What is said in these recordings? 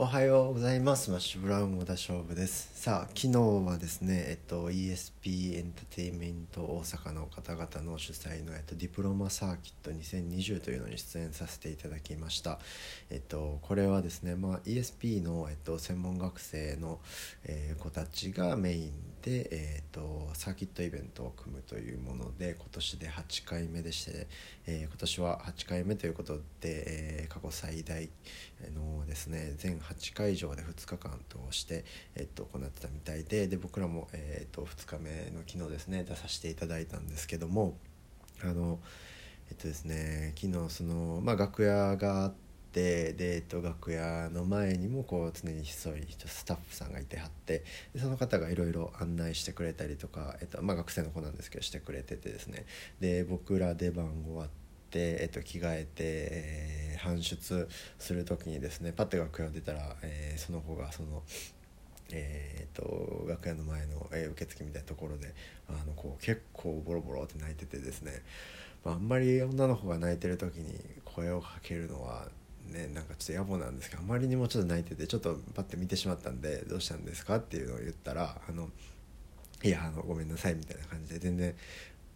おはようございます。マッシュブラウン小田勝負です。さあ昨日はですね、えっと、ESP エンターテインメント大阪の方々の主催の、えっと、ディプロマサーキット2020というのに出演させていただきました。えっとこれはですね、まあ、ESP の、えっと、専門学生の、えー、子たちがメインで、えーと、サーキットイベントを組むというもので今年で8回目でして、えー、今年は8回目ということで、えー、過去最大のですね全8会場で2日間通して、えっと、行ってたみたいでで僕らも、えっと、2日目の昨日ですね出させていただいたんですけどもあのえっとですね昨日その、まあ、楽屋があってで、えっと、楽屋の前にもこう常にひそりスタッフさんがいてはってでその方がいろいろ案内してくれたりとか、えっとまあ、学生の子なんですけどしてくれててですねで僕ら出番終わって、えっと、着替えて、えー、搬出する時にですねパッて楽屋を出たら、えー、その子がその。えーと、楽屋の前の、えー、受付みたいなところであのこう結構ボロボロって泣いててですね、まあ、あんまり女の子が泣いてる時に声をかけるのはねなんかちょっと野暮なんですけどあまりにもちょっと泣いててちょっとパッて見てしまったんで「どうしたんですか?」っていうのを言ったら「あのいやあのごめんなさい」みたいな感じで全然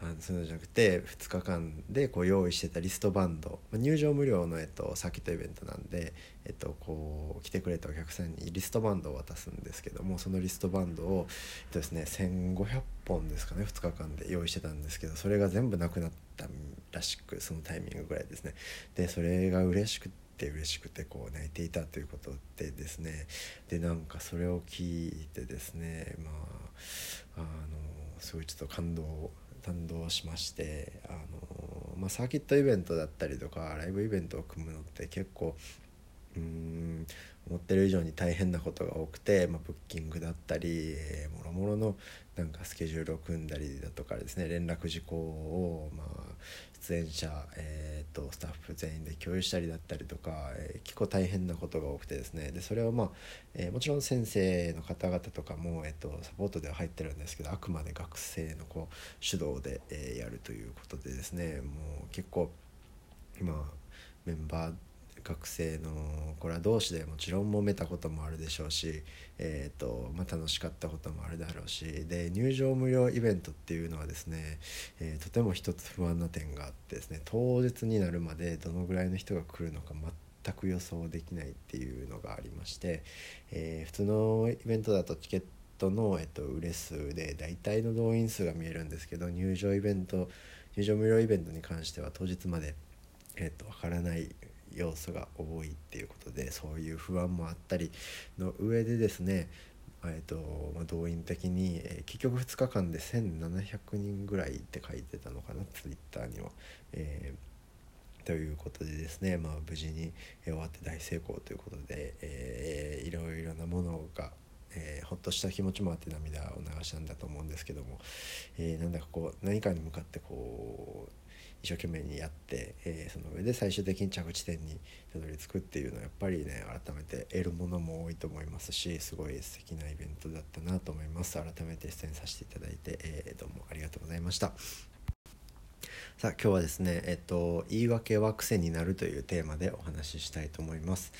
あのそういうのじゃなくて2日間でこう用意してたリストバンド入場無料の、えっと、サーキットイベントなんで、えっと、こう来てくれたお客さんにリストバンドを渡すんですけどもそのリストバンドを、えっとですね、1500本ですかね2日間で用意してたんですけどそれが全部なくなったらしくそのタイミングぐらいですねでそれが嬉しくてって嬉しくてこう泣いていたということでですね。でなんかそれを聞いてですねまああのすごいちょっと感動感動しましてあの、まあ、サーキットイベントだったりとかライブイベントを組むのって結構うん思ってる以上に大変なことが多くて、まあ、ブッキングだったり、えー、もろもろのなんかスケジュールを組んだりだとかですね連絡事項を、まあ、出演者、えーと、スタッフ全員で共有したりだったりとか、えー、結構大変なことが多くてですね。でそれは、まあえー、もちろん先生の方々とかも、えーと、サポートでは入ってるんですけどあくまで学生のこう主導で、えー、やるということでですね。もう結構今メンバー学生の子ら同士でもちろん揉めたこともあるでしょうし、えーとまあ、楽しかったこともあるだろうしで入場無料イベントっていうのはですね、えー、とても一つ不安な点があってですね当日になるまでどのぐらいの人が来るのか全く予想できないっていうのがありまして、えー、普通のイベントだとチケットの、えっと、売れ数で大体の動員数が見えるんですけど入場イベント入場無料イベントに関しては当日まで、えっと、分からない要素が多いっていうことでそういう不安もあったりの上でですねえーと、動員的に、えー、結局2日間で1700人ぐらいって書いてたのかなツイッターには。えー、ということでですね、まあ、無事に終わって大成功ということで、えー、いろいろなものが、えー、ほっとした気持ちもあって涙を流したんだと思うんですけども、えー、なんだかこう何かに向かってこう一生懸命にやって、えー、その上で最終的に着地点にたどり着くっていうのはやっぱりね改めて得るものも多いと思いますしすごい素敵なイベントだったなと思います。改めて出演させていただいて、えー、どうもありがとうございました。さあ今日はですねえっと言い訳は癖になるというテーマでお話ししたいと思います。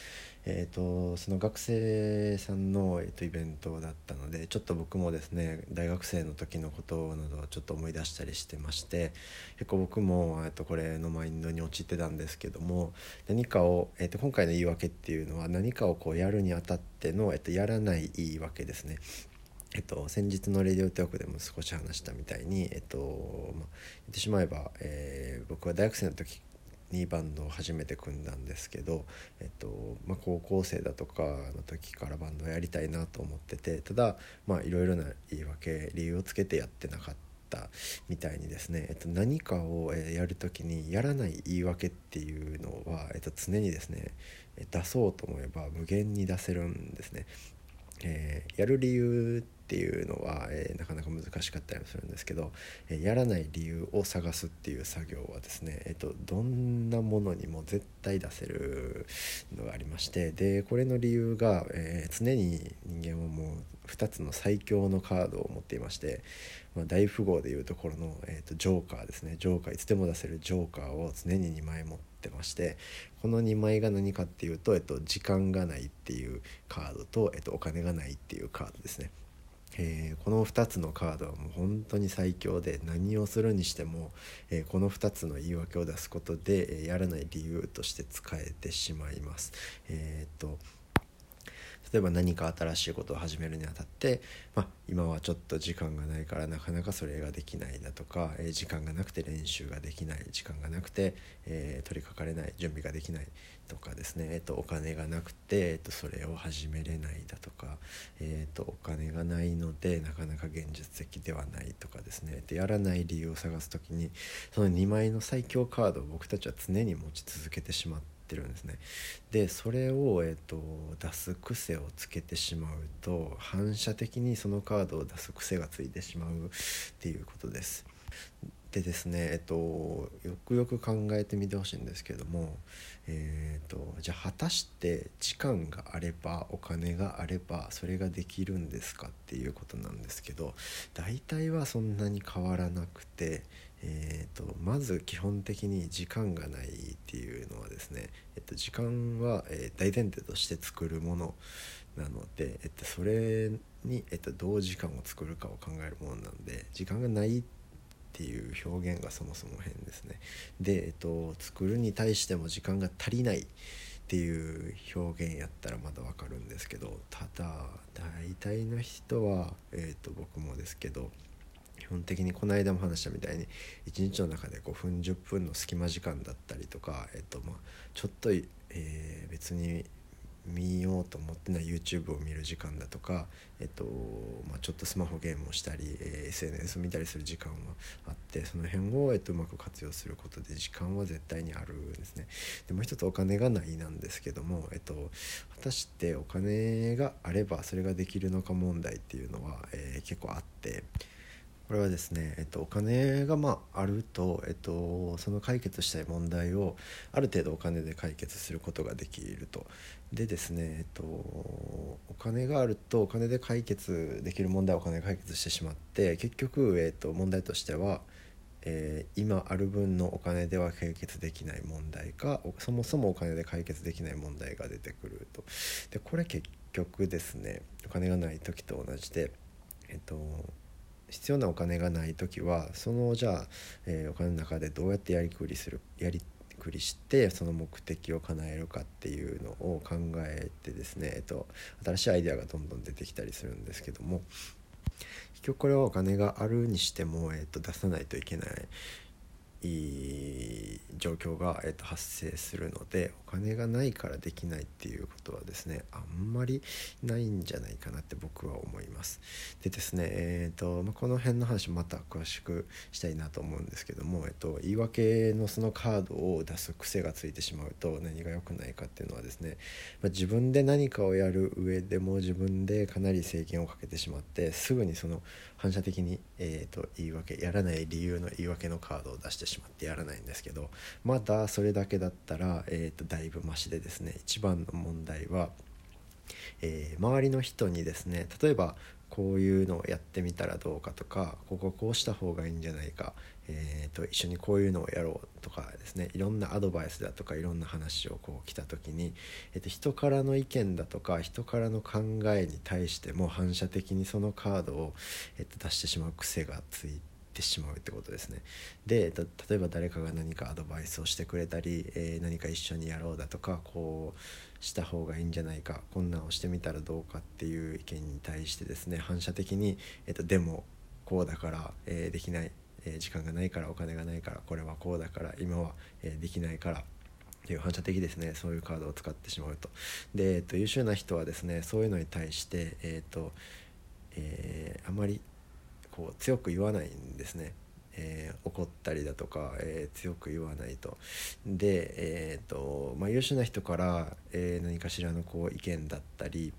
えーと、その学生さんの、えーと、イベントだったのでちょっと僕もですね大学生の時のことなどをちょっと思い出したりしてまして結構僕も、えーと、これのマインドに陥ってたんですけども何かを、えー、と今回の言い訳っていうのは何かをこうやるにあたっての、えー、とやらない言い訳ですね。えっと、先日のレディオトークでも少し話したみたいに、えっとまあ、言ってしまえば、えー、僕は大学生の時にバンドを初めて組んだんですけど、えっとまあ、高校生だとかの時からバンドをやりたいなと思っててただいろいろな言い訳理由をつけてやってなかったみたいにですね、えっと、何かをやる時にやらない言い訳っていうのは、えっと、常にですね出そうと思えば無限に出せるんですね。えー、やる理由っていうのは、えー、なかなか難しかったりもするんですけど、えー、やらない理由を探すっていう作業はですね、えーと、どんなものにも絶対出せるのがありましてでこれの理由が、え常に人間はもう2つの最強のカードを持っていまして、まあ、大富豪でいうところの、えーと、ジョーカーですねジョーカーいつでも出せるジョーカーを常に2枚持ってましてこの2枚が何かっていうと、えっと、時間がないっていうカードと、えっと、お金がないっていうカードですね。えー、この2つのカードはもう本当に最強で何をするにしても、えー、この2つの言い訳を出すことで、え、やらない理由として使えてしまいます。え、っと例えば何か新しいことを始めるにあたって、まあ、今はちょっと時間がないからなかなかそれができないだとか、えー、時間がなくて練習ができない時間がなくて、えー、取り掛かれない準備ができないとかですね、えーと、お金がなくて、えーと、それを始めれないだとか、えーと、お金がないのでなかなか現実的ではないとかですねでやらない理由を探す時にその2枚の最強カードを僕たちは常に持ち続けてしまって。ってるんですね。でそれを、えーと、出す癖をつけてしまうと反射的にそのカードを出す癖がついてしまうっていうことです。でですねえっとよくよく考えてみてほしいんですけどもえーと、じゃあ果たして時間があればお金があればそれができるんですかっていうことなんですけど大体はそんなに変わらなくてえーと、まず基本的に時間がないっていうのはですね、えっと、時間は、え、大前提として作るものなので、えっと、それに、えっと、どう時間を作るかを考えるものなんで時間がないっていう表現がそもそも変ですね。で、えっと、作るに対しても時間が足りないっていう表現やったらまだわかるんですけどただ大体の人は、えーと僕もですけど本的にこの間も話したみたいに一日の中で5分10分の隙間時間だったりとか、えっとまあ、ちょっと、えー、別に見ようと思ってない YouTube を見る時間だとか、えっとまあ、ちょっとスマホゲームをしたり、えー、SNS を見たりする時間はあってその辺を、えっと、うまく活用することで時間は絶対にあるんですね。でもう一つお金がないなんですけども、えっと、果たしてお金があればそれができるのか問題っていうのは、えー、結構あって。これはですね、えっと、お金がまああると、えっと、その解決したい問題をある程度お金で解決することができると。でですね、えっと、お金があるとお金で解決できる問題はお金で解決してしまって結局、えっと、問題としては、えー、今ある分のお金では解決できない問題かそもそもお金で解決できない問題が出てくると。でこれ結局ですねお金がない時と同じで、えっと必要なお金がない時はそのじゃあ、えー、お金の中でどうやってやりくりするやりくりしてその目的を叶えるかっていうのを考えてですね、えっと、新しいアイデアがどんどん出てきたりするんですけども結局これはお金があるにしても、えっと、出さないといけない。いい状況が、えー、と発生するのでお金がないからできないっていうことはですねあんまりないんじゃないかなって僕は思います。でですね、えーとまあ、この辺の話また詳しくしたいなと思うんですけども、えーと、言い訳のそのカードを出す癖がついてしまうと何が良くないかっていうのはですね、まあ、自分で何かをやる上でも自分でかなり制限をかけてしまってすぐにその反射的に、えーと、言い訳やらない理由の言い訳のカードを出してしまってやらないんですけどまだそれだけだったら、えーと、だいぶマシでですね一番の問題は、えー、周りの人にですね例えばこういうのをやってみたらどうかとかこここうした方がいいんじゃないか、えーと、一緒にこういうのをやろうとかですねいろんなアドバイスだとかいろんな話をこう来た時に、えー、と人からの意見だとか人からの考えに対しても反射的にそのカードを、えー、と出してしまう癖がついて。しまうってことですねで例えば誰かが何かアドバイスをしてくれたり、えー、何か一緒にやろうだとかこうした方がいいんじゃないかこんなんをしてみたらどうかっていう意見に対してですね反射的に、えーと、でもこうだから、えー、できない、えー、時間がないからお金がないからこれはこうだから今は、え、できないからっていう反射的ですねそういうカードを使ってしまうと。で、えーと、優秀な人はですねそういうのに対して、えーとえー、あまりこう強く言わないんですね。えー、怒ったりだとか、えー、強く言わないと。で、えーとまあ、優秀な人から、えー、何かしらのこう意見だったり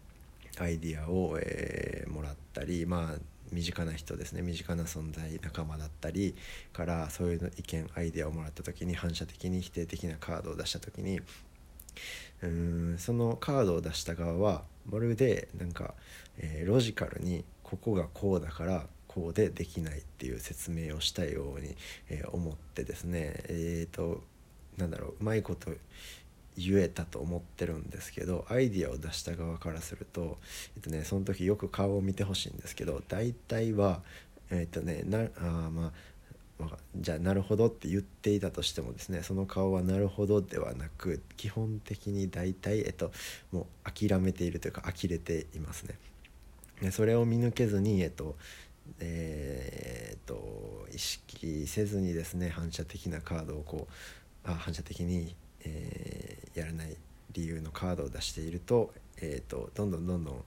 アイディアを、えもらったりまあ身近な人ですね身近な存在仲間だったりからそういう意見アイデアをもらった時に反射的に否定的なカードを出した時にうーんそのカードを出した側はまるでなんか、えロジカルにここがこうだからこうでできないっていう説明をしたように、えー思ってですねえっ、となんだろううまいこと言えたと思ってるんですけどアイディアを出した側からすると、えっとね、その時よく顔を見てほしいんですけど大体はえっとねなあまあまあじゃあなるほどって言っていたとしてもですねその顔はなるほどではなく基本的に大体、えっと、もう諦めているというか呆れていますね。でそれを見抜けずにえっとえーと意識せずにですね反射的なカードをこうあ反射的に、えーやらない理由のカードを出していると,、えー、とどんどんどんどん、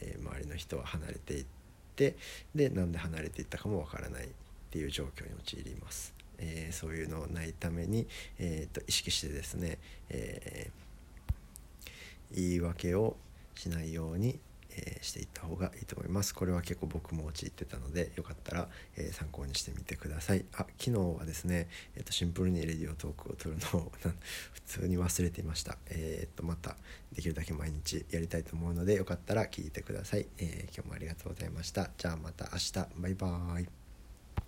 えー周りの人は離れていってでなんで離れていったかもわからないっていう状況に陥ります。えーそういうのないために、えー、と意識してですね、え言い訳をしないように、えーしていった方がいいと思います。これは結構僕も陥ってたのでよかったら、えー参考にしてみてください。あ昨日はですね、えー、とシンプルにレディオトークを撮るのを 普通に忘れていました。えー、とまたできるだけ毎日やりたいと思うのでよかったら聞いてください、えー今日もありがとうございました。じゃあまた明日。バイバーイ。